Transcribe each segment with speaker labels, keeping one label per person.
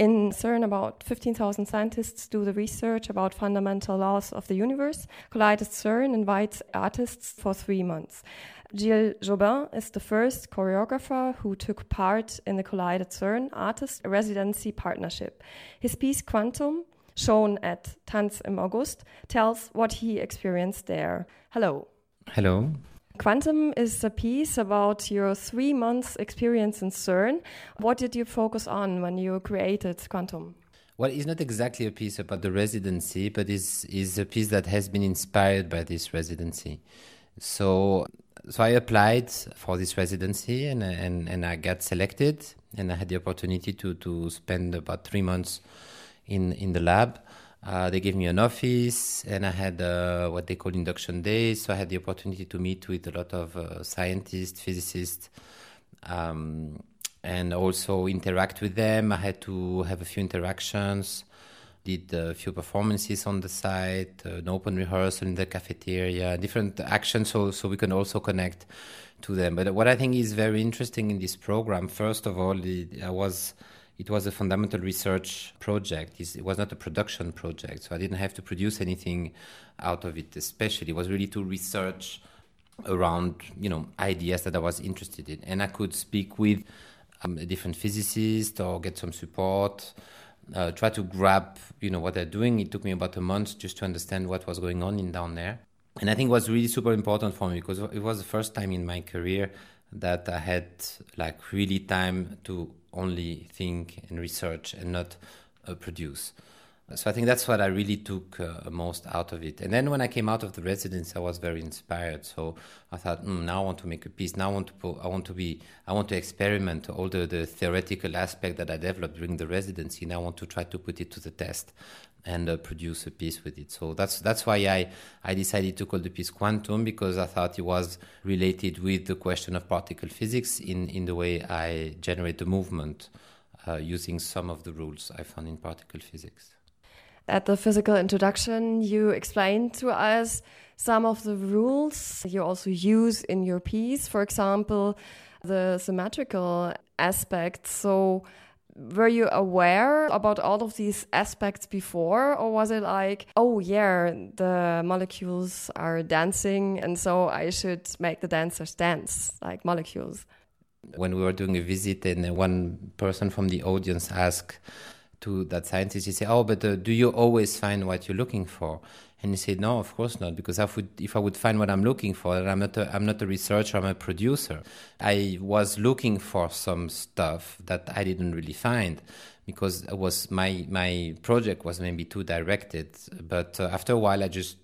Speaker 1: In CERN, about 15,000 scientists do the research about fundamental laws of the universe. Collide@CERN invites artists for three months. Gilles Jobin is the first choreographer who took part in the Collide@CERN Artist Residency Partnership. His piece Quantum, shown at Tanz im August, tells what he experienced there. Hello.
Speaker 2: Hello.
Speaker 1: Quantum is a piece about your three months experience in CERN. What did you focus on when you created Quantum?
Speaker 2: Well, it's not exactly a piece about the residency, but it's, it's a piece that has been inspired by this residency. So, so I applied for this residency and, and, and I got selected, and I had the opportunity to, to spend about three months in, in the lab. Uh, they gave me an office, and I had uh, what they call induction days. So I had the opportunity to meet with a lot of uh, scientists, physicists, um, and also interact with them. I had to have a few interactions, did a few performances on the site, an open rehearsal in the cafeteria, different actions, so so we can also connect to them. But what I think is very interesting in this program, first of all, I was it was a fundamental research project. It was not a production project, so I didn't have to produce anything out of it. Especially, it was really to research around you know ideas that I was interested in, and I could speak with um, a different physicist or get some support. Uh, try to grab you know what they're doing. It took me about a month just to understand what was going on in down there, and I think it was really super important for me because it was the first time in my career that I had like really time to only think and research and not uh, produce. So I think that's what I really took uh, most out of it. And then when I came out of the residence, I was very inspired. So I thought, mm, now I want to make a piece. Now I want to, put, I want to be, I want to experiment all the, the theoretical aspect that I developed during the residency. Now I want to try to put it to the test and uh, produce a piece with it. So that's that's why I I decided to call the piece quantum because I thought it was related with the question of particle physics in in the way I generate the movement uh, using some of the rules I found in particle physics.
Speaker 1: At the physical introduction, you explained to us some of the rules you also use in your piece. For example, the symmetrical aspects. So were you aware about all of these aspects before or was it like oh yeah the molecules are dancing and so i should make the dancers dance like molecules
Speaker 2: when we were doing a visit and one person from the audience asked to that scientist he said oh but uh, do you always find what you're looking for and he said, "No, of course not, because I would, if I would find what I'm looking for, I'm not, a, I'm not a researcher, I'm a producer. I was looking for some stuff that I didn't really find, because it was my my project was maybe too directed. But uh, after a while, I just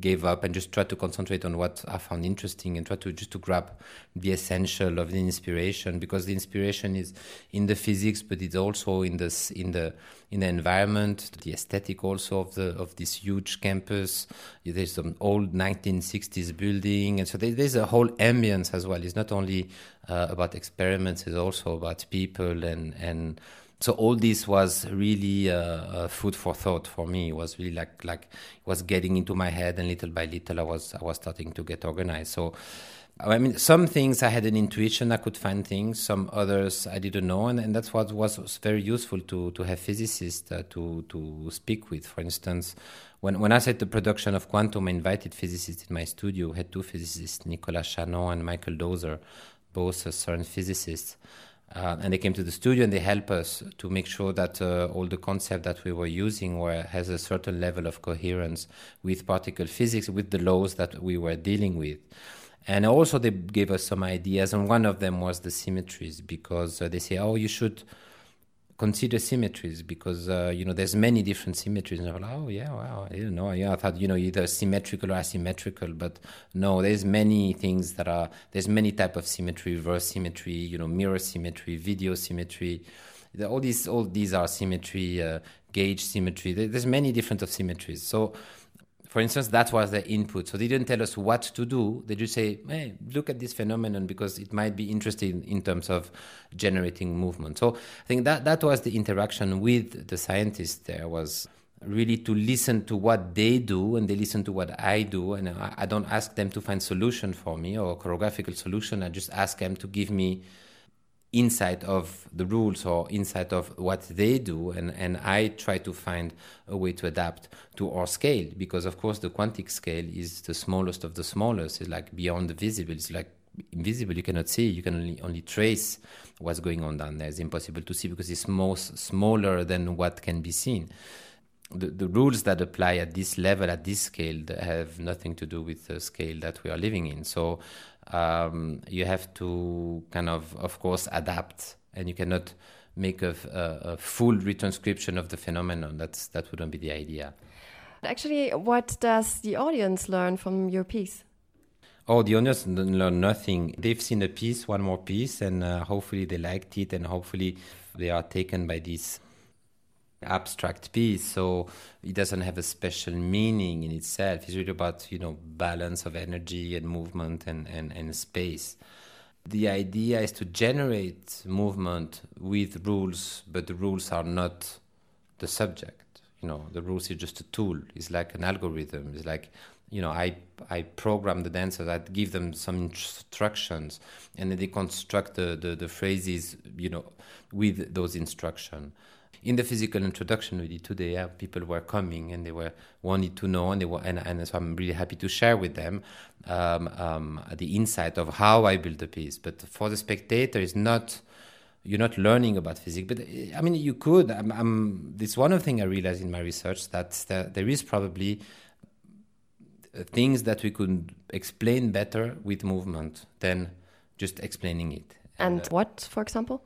Speaker 2: gave up and just tried to concentrate on what I found interesting and try to just to grab the essential of the inspiration because the inspiration is in the physics but it's also in this in the in the environment the aesthetic also of the of this huge campus. There's some old 1960s building and so there's a whole ambience as well. It's not only uh, about experiments it's also about people and and so all this was really uh, uh, food for thought for me. It was really like like it was getting into my head, and little by little, I was I was starting to get organized. So. I mean, some things I had an intuition I could find things. Some others I didn't know, and, and that's what was, very useful to to have physicists uh, to to speak with. For instance, when when I said the production of quantum, I invited physicists in my studio. I had two physicists, Nicolas Chanon and Michael Doser, both CERN physicists. Uh, and they came to the studio and they helped us to make sure that uh, all the concept that we were using were has a certain level of coherence with particle physics, with the laws that we were dealing with. And also they gave us some ideas, and one of them was the symmetries, because uh, they say, oh, you should consider symmetries because uh, you know there's many different symmetries. And I'm like oh yeah wow I know. Yeah I thought you know either symmetrical or asymmetrical but no there's many things that are there's many type of symmetry reverse symmetry you know mirror symmetry video symmetry. All these all these are symmetry uh, gauge symmetry. There's many different of symmetries. So for instance, that was the input. So they didn't tell us what to do. They just say, hey, look at this phenomenon because it might be interesting in terms of generating movement. So I think that, that was the interaction with the scientists there was really to listen to what they do and they listen to what I do. And I, I don't ask them to find solution for me or choreographical solution. I just ask them to give me inside of the rules or inside of what they do and, and i try to find a way to adapt to our scale because of course the quantic scale is the smallest of the smallest. It's like beyond the visible. It's like invisible. You cannot see. You can only, only trace what's going on down there. It's impossible to see because it's most smaller than what can be seen the, the rules that apply at this level at this scale have nothing to do with the scale that we are living in so um, you have to kind of, of course, adapt, and you cannot make a, a, a, full retranscription of the phenomenon. That's that wouldn't be the idea.
Speaker 1: Actually, what does the audience learn from your piece?
Speaker 2: Oh, the audience learn nothing. They've seen a piece, one more piece, and uh, hopefully they liked it, and hopefully they are taken by this abstract piece so it doesn't have a special meaning in itself. It's really about you know balance of energy and movement and, and, and space. The idea is to generate movement with rules but the rules are not the subject. You know the rules is just a tool. It's like an algorithm. It's like you know i i program the dancers i give them some instructions and then they construct the, the, the phrases you know with those instructions in the physical introduction we did today, yeah, people were coming and they were wanted to know, and they were, and, and so I'm really happy to share with them um, um, the insight of how I build the piece. But for the spectator, it's not you're not learning about physics. But I mean, you could. I'm, I'm, it's one of the things I realized in my research that there, there is probably things that we could explain better with movement than just explaining it.
Speaker 1: And, and uh, what, for example?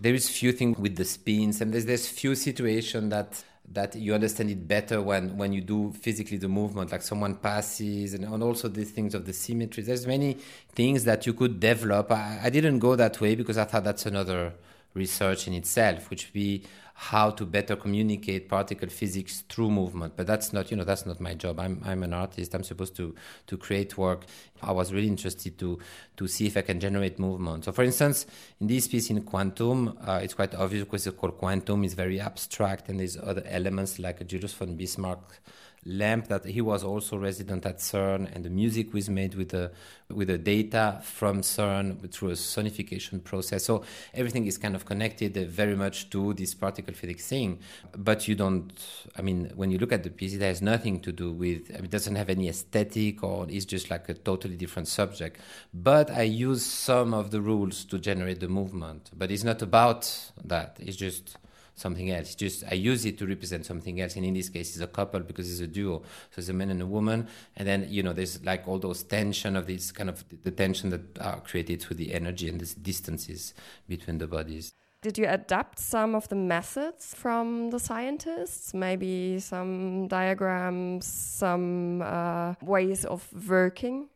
Speaker 2: there is few things with the spins and there's there's few situations that that you understand it better when when you do physically the movement like someone passes and, and also these things of the symmetry. There's many things that you could develop. I, I didn't go that way because i thought that's another research in itself which be how to better communicate particle physics through movement. But that's not you know that's not my job. I'm i'm an artist. I'm supposed to to create work. I was really interested to to see if i can generate movement. So for instance in this piece in quantum uh, it's quite obvious because it's called quantum it's very abstract and there's other elements like a julius von bismarck lamp that he was also resident at CERN, and the music was made with the with the data from CERN through a sonification process. So everything is kind of connected uh, very much to this particle physics thing. But you don't. I mean, when you look at the piece, it has nothing to do with. I mean, it doesn't have any aesthetic, or it's just like a totally different subject. But I use some of the rules to generate the movement. But it's not about that. It's just something else. Just I use it to represent something else, and in this case, it's a couple because it's a duo. So it's a man and a woman, and then you know there's like all those tension of this kind of the tension that are created through the energy and these distances between the bodies.
Speaker 1: Did you adapt some of the methods from the scientists? Maybe some diagrams, some uh, ways of working?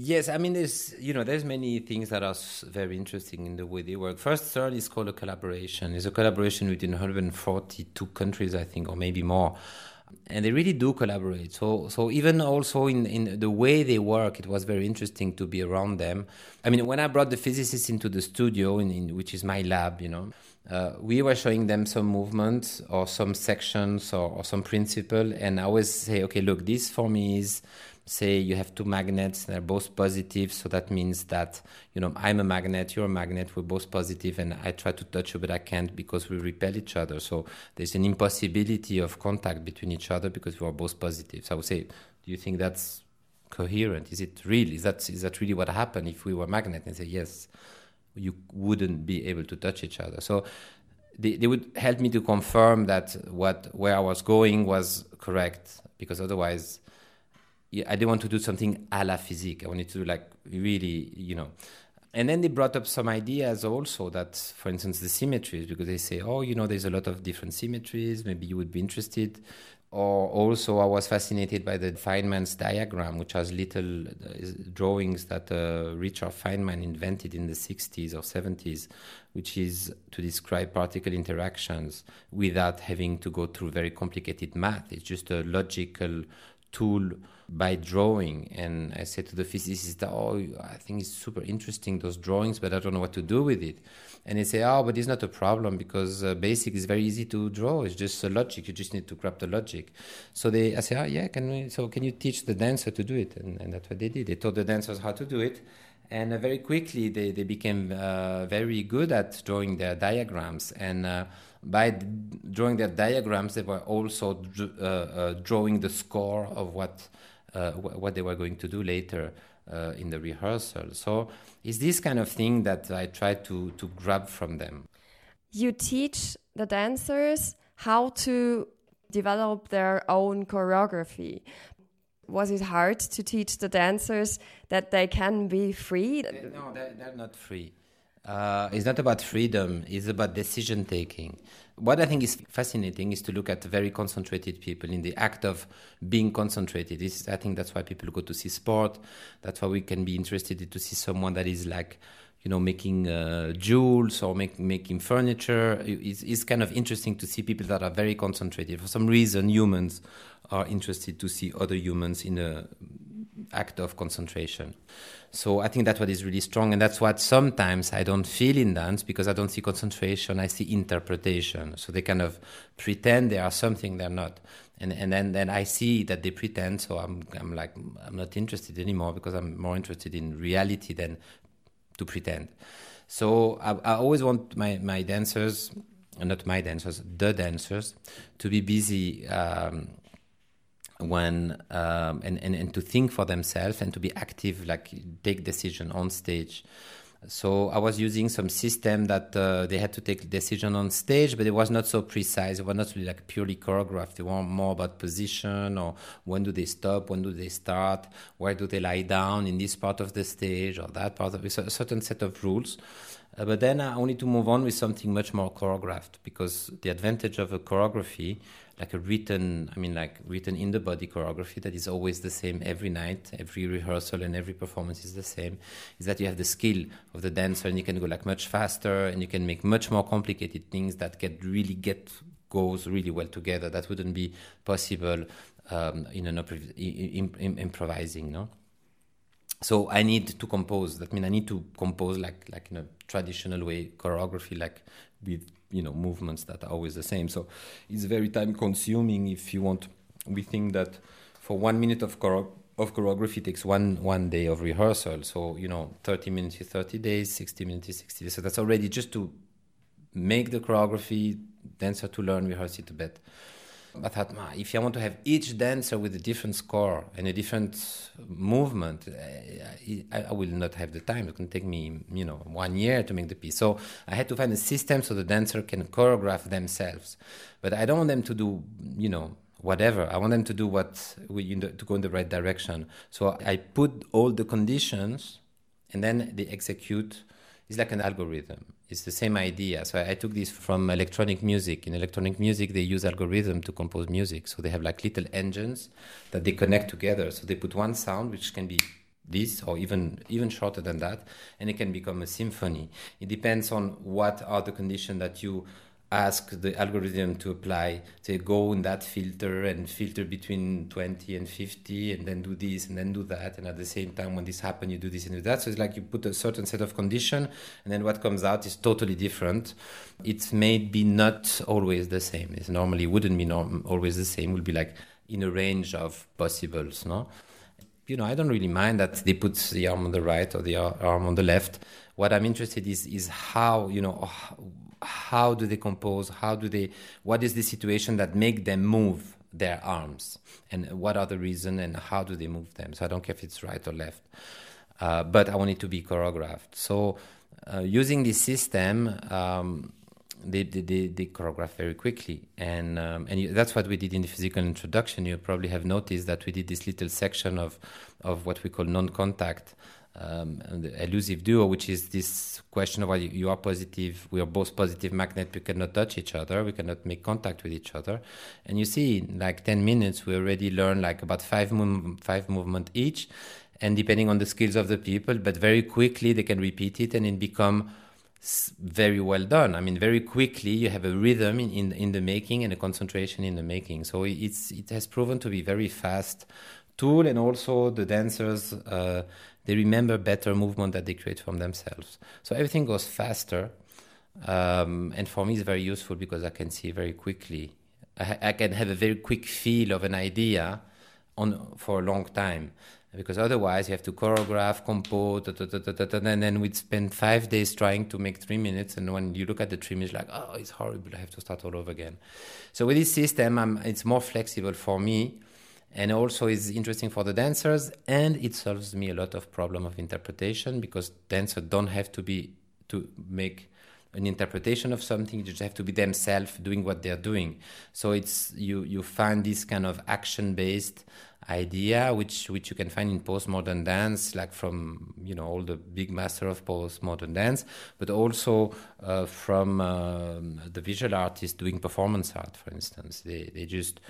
Speaker 2: Yes, I mean, there's you know there's many things that are very interesting in the way they work. First, CERN is called a collaboration. It's a collaboration within 142 countries, I think, or maybe more, and they really do collaborate. So, so even also in in the way they work, it was very interesting to be around them. I mean, when I brought the physicists into the studio, in, in which is my lab, you know, uh, we were showing them some movements or some sections or, or some principle, and I always say, okay, look, this for me is say you have two magnets and they're both positive so that means that you know i'm a magnet you're a magnet we're both positive and i try to touch you but i can't because we repel each other. So there's an impossibility of contact between each other because we are both positive. So i would say do you think that's coherent? Is it real is that is that really what happened if we were magnets and say yes you wouldn't be able to touch each other. So they, they would help me to confirm that what where i was going was correct because otherwise I didn't want to do something a la physique. I wanted to do like really, you know. And then they brought up some ideas also that, for instance, the symmetries, because they say, oh, you know, there's a lot of different symmetries. Maybe you would be interested. Or also, I was fascinated by the Feynman's diagram, which has little uh, drawings that uh, Richard Feynman invented in the 60s or 70s, which is to describe particle interactions without having to go through very complicated math. It's just a logical tool by drawing. And I said to the physicist, "Oh, I think it's super interesting those drawings, but I don't know what to do with it." And he said, "Oh, but it's not a problem because uh, basic is very easy to draw. It's just a logic. You just need to grab the logic." So they, I said, "Oh, yeah, can we? So can you teach the dancer to do it?" And, and that's what they did. They taught the dancers how to do it. and uh, very quickly they, they became uh, very good at drawing their diagrams and uh, by drawing their diagrams they were also uh, uh, drawing the score of what uh, what they were going to do later in the rehearsal so it's this kind of thing that i try to to grab from them
Speaker 1: you teach the dancers how to develop their own choreography was it hard to teach the dancers that they can be free?
Speaker 2: No, they're, they're not free. Uh, it's not about freedom, it's about decision taking. What I think is fascinating is to look at very concentrated people in the act of being concentrated. This, I think that's why people go to see sport. That's why we can be interested to see someone that is like, you know, making uh, jewels or make, making furniture. It's, it's kind of interesting to see people that are very concentrated. For some reason, humans are interested to see other humans in a act of concentration. So I think that's what is really strong, and that's what sometimes I don't feel in dance because I don't see concentration. I see interpretation. So they kind of pretend they are something they're not, and and then then I see that they pretend. So I'm I'm like I'm not interested anymore because I'm more interested in reality than to pretend. So I, I always want my my dancers, not my dancers, the dancers, to be busy. Um, when um, and, and and to think for themselves and to be active like take decision on stage. So i was using some system that uh, they had to take decision on stage but it was not so precise. It was not really like purely choreographed. They were more about position or when do they stop when do they start where do they lie down in this part of the stage or that part of it so a certain set of rules. Uh, but then I wanted to move on with something much more choreographed because the advantage of a choreography like a written i mean like written in the body choreography that is always the same every night. Every rehearsal and every performance is the same. Is that you have the skill of the dancer and you can go like much faster and you can make much more complicated things that get really get goes really well together. That wouldn't be possible um, in an in, in, improvising no? So I need to compose. That means I need to compose like like in a traditional way, choreography, like with you know movements that are always the same. So it's very time consuming if you want. We think that for one minute of choro- of choreography takes one one day of rehearsal. So you know, 30 minutes is 30 days, 60 minutes is 60 days. So that's already just to make the choreography, dancer to learn, rehearse it a bit. I thought, if I want to have each dancer with a different score and a different movement, eh, I, I, will not have the time. It can take me, you know, one year to make the piece. So I had to find a system so the dancer can choreograph themselves. But I don't want them to do, you know, whatever. I want them to do what we, you know, to go in the right direction. So I put all the conditions, and then they execute. It's like an algorithm it's the same idea. So I, took this from electronic music. In electronic music, they use algorithm to compose music. So they have like little engines that they connect together. So they put one sound, which can be this or even even shorter than that, and it can become a symphony. It depends on what are the conditions that you ask the algorithm to apply say go in that filter and filter between 20 and 50 and then do this and then do that. And at the same time when this happens you do this and do that. So it's like you put a certain set of condition and then what comes out is totally different. It may be not always the same. It normally wouldn't be norm- always the same. It would be like in a range of possibles no? You know i don't really mind that they put the arm on the right or the arm on the left. What i'm interested is is how you know how do they compose how do they what is the situation that make them move their arms? And what are the reason and how do they move them? So i don't care if it's right or left. Uh, but i want it to be choreographed. So uh, using this system um, they, they, they, choreograph very quickly and um, and that's what we did in the physical introduction you probably have noticed that we did this little section of of what we call non-contact um, the elusive duo, which is this question of whether you are positive, we are both positive magnet, we cannot touch each other, we cannot make contact with each other. And you see, in like 10 minutes, we already learn like about five, mov- five movement each. And depending on the skills of the people, but very quickly they can repeat it and it become very well done. I mean, very quickly you have a rhythm in, in, in the making and a concentration in the making. So it's, it has proven to be very fast tool and also the dancers uh, they remember better movement that they create from themselves. So everything goes faster, um, and for me it's very useful because I can see very quickly. I, I, can have a very quick feel of an idea on for a long time. because otherwise you have to choreograph, compose, da, da, da, and then we'd spend five days trying to make three minutes. And when you look at the three minutes, like, oh, it's horrible. I have to start all over again. So with this system, I'm, it's more flexible for me, and also is interesting for the dancers, and it solves me a lot of problem of interpretation because dancers don't have to be to make an interpretation of something. You just have to be themselves doing what they're doing. So it's you you find this kind of action based idea, which which you can find in postmodern dance, like from you know all the big master of postmodern dance, but also uh, from um, the visual artists doing performance art, for instance. They they just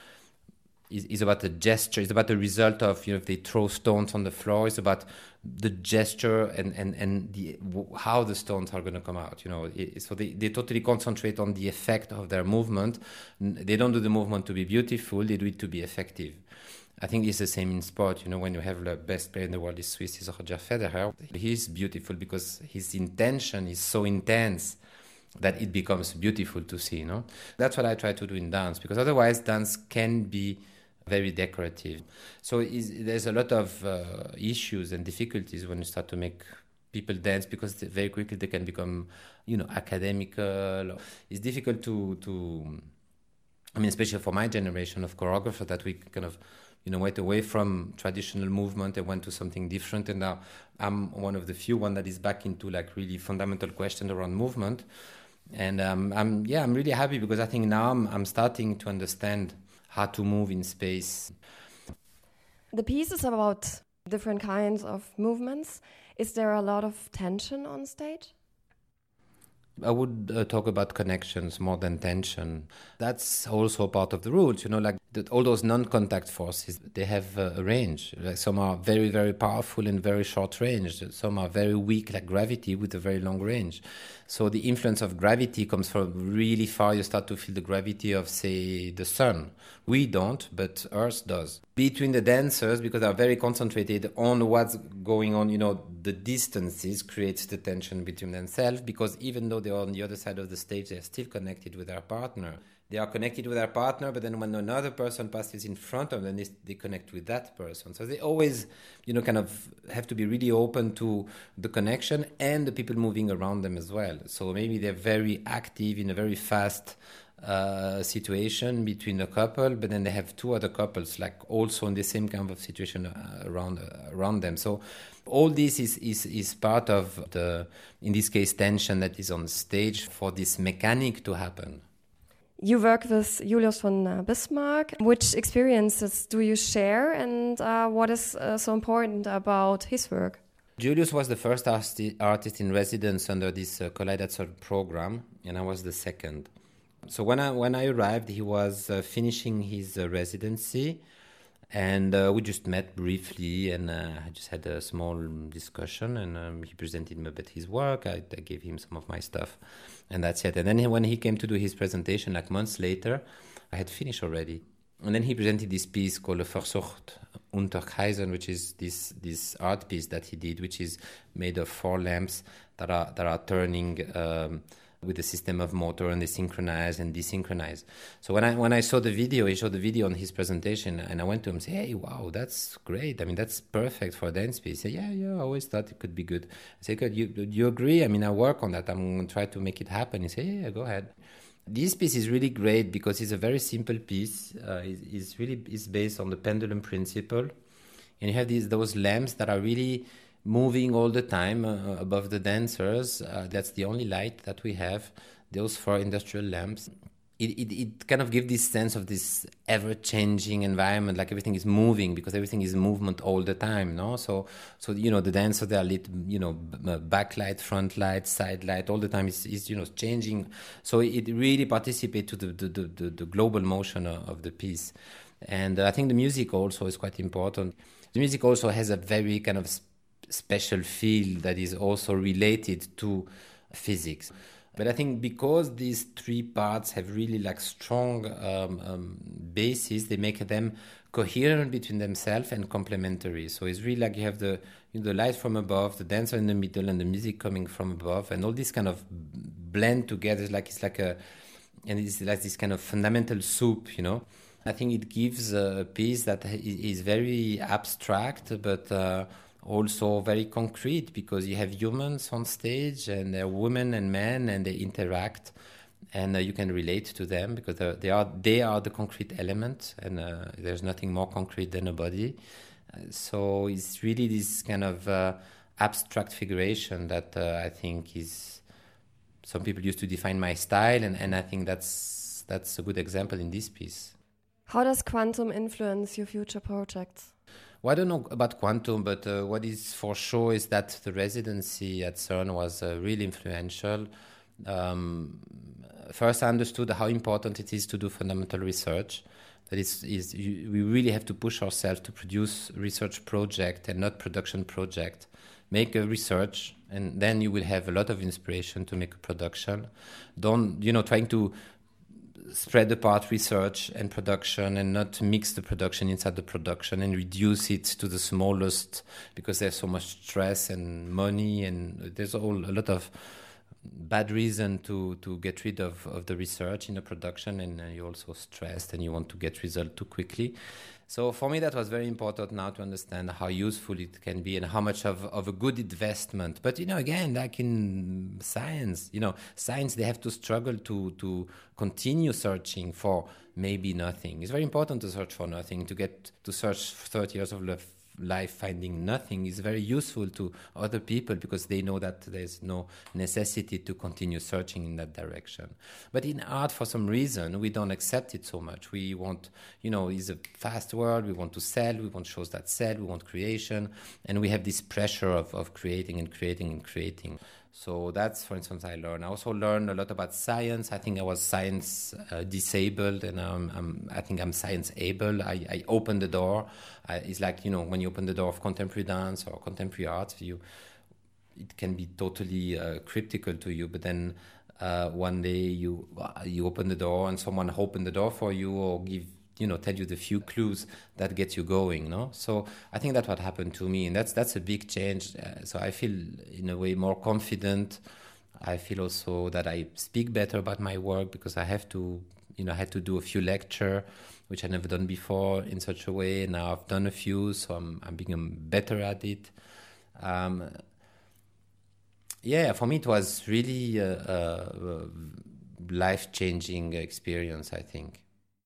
Speaker 2: is, about the gesture. It's about the result of you know if they throw stones on the floor. It's about the gesture and and and the how the stones are going to come out. You know, so they they totally concentrate on the effect of their movement. They don't do the movement to be beautiful. They do it to be effective. I think it's the same in sport. You know, when you have the best player in the world is Swiss is Roger Federer. He's beautiful because his intention is so intense that it becomes beautiful to see. You know, that's what I try to do in dance because otherwise dance can be very decorative. So there's a lot of uh, issues and difficulties when you start to make people dance because very quickly they can become, you know, academical. It's difficult to to. I mean, especially for my generation of choreographer, that we kind of you know went away from traditional movement and went to something different. And now i'm one of the few one that is back into like really fundamental questions around movement. And um, i'm yeah i'm really happy because i think now I'm, I'm starting to understand how to move in space.
Speaker 1: The piece is about different kinds of movements is there a lot of tension on stage
Speaker 2: I would uh, talk about connections more than tension. That's also part of the rules, you know, like the, all those non-contact forces, they have uh, a range. Like some are very, very powerful and very short range. Some are very weak, like gravity, with a very long range. So the influence of gravity comes from really far. You start to feel the gravity of, say, the sun. We don't, but Earth does. Between the dancers, because they're very concentrated on what's going on, you know, the distances creates the tension between themselves. Because even though they're on the other side of the stage, they're still connected with their partner they are connected with their partner, but then when another person passes in front of them, they, they connect with that person. So they always, you know, kind of have to be really open to the connection and the people moving around them as well. So maybe they're very active in a very fast uh, situation between a couple, but then they have two other couples, like also in the same kind of situation uh, around uh, around them. So all this is, is is part of the, in this case, tension that is on stage for this mechanic to happen.
Speaker 1: You work with Julius von Bismarck. Which experiences do you share, and uh, what is uh, so important about his work?
Speaker 2: Julius was the first arti artist in residence under this uh, Kaleidoscope program, and I was the second. So when I when I arrived, he was uh, finishing his uh, residency, and uh, we just met briefly, and uh, I just had a small discussion, and um, he presented me a bit his work. I, I, gave him some of my stuff, and that's it. And then he, when he came to do his presentation, like months later, I had finished already. And then he presented this piece called Versuch unter Kreisen, which is this this art piece that he did, which is made of four lamps that are that are turning. Um, with the system of motor and they synchronize and desynchronize. So when I when I saw the video, he showed the video on his presentation, and I went to him and said, "Hey, wow, that's great! I mean, that's perfect for dance piece." He said, "Yeah, yeah, I always thought it could be good." I said, "Good, you do you agree? I mean, I work on that. I'm to try to make it happen." He said, "Yeah, yeah go ahead." This piece is really great because it's a very simple piece. Uh, it's, it's really it's based on the pendulum principle, and you have these those lamps that are really moving all the time uh, above the dancers. Uh, that's the only light that we have. Those four industrial lamps. It, it, it kind of gives this sense of this ever changing environment, like everything is moving because everything is movement all the time, no? So, so you know, the dancers they are lit, you know, backlight, front light, side light, all the time is, is you know changing. So it really participates to the the, the, the global motion of the piece, and I think the music also is quite important. The music also has a very kind of special field that is also related to physics. But I think because these three parts have really like strong um, um, bases, they make them coherent between themselves and complementary. So it's really like you have the you know, the light from above, the dancer in the middle, and the music coming from above, and all this kind of blend together. Like it's like a and it's like this kind of fundamental soup, you know. I think it gives a piece that is very abstract, but uh, also very concrete because you have humans on stage and they're women and men and they interact and uh, you can relate to them because they are they are the concrete element and uh, there's nothing more concrete than a body uh, so it's really this kind of uh, abstract figuration that uh, I think is some people used to define my style and, and I think that's that's a good example in this piece.
Speaker 1: How does quantum influence your future projects?
Speaker 2: Well, I don't know about quantum, but uh, what is for sure is that the residency at CERN was uh, really influential. Um, first, I understood how important it is to do fundamental research. That is, is you, we really have to push ourselves to produce research project and not production project. Make a research, and then you will have a lot of inspiration to make a production. Don't you know trying to spread apart research and production and not mix the production inside the production and reduce it to the smallest because there's so much stress and money and there's all a lot of bad reason to to get rid of, of the research in the production and you're also stressed and you want to get result too quickly so for me, that was very important now to understand how useful it can be and how much of, of a good investment. But you know, again, like in science, you know, science they have to struggle to to continue searching for maybe nothing. It's very important to search for nothing to get to search 30 years of life life finding nothing is very useful to other people because they know that there's no necessity to continue searching in that direction. But in art, for some reason, we don't accept it so much. We want, you know, it's a fast world. We want to sell. We want shows that sell. We want creation. And we have this pressure of, of creating and creating and creating. So that's, for instance, I learned. I also learned a lot about science. I think I was science uh, disabled, and um, I'm, i think I'm science able. I, I opened the door. I, it's like you know when you open the door of contemporary dance or contemporary art, you it can be totally uh, cryptical to you, but then uh, one day you you open the door and someone open the door for you or give you know tell you the few clues that get you going no? So i think that's what happened to me and that's that's a big change. Uh, so i feel in a way more confident. I feel also that i speak better about my work because i have to you know i had to do a few lecture which i never done before in such a way now i've done a few so i'm, I'm being better at it. Um, yeah for me it was really a, a life-changing experience i think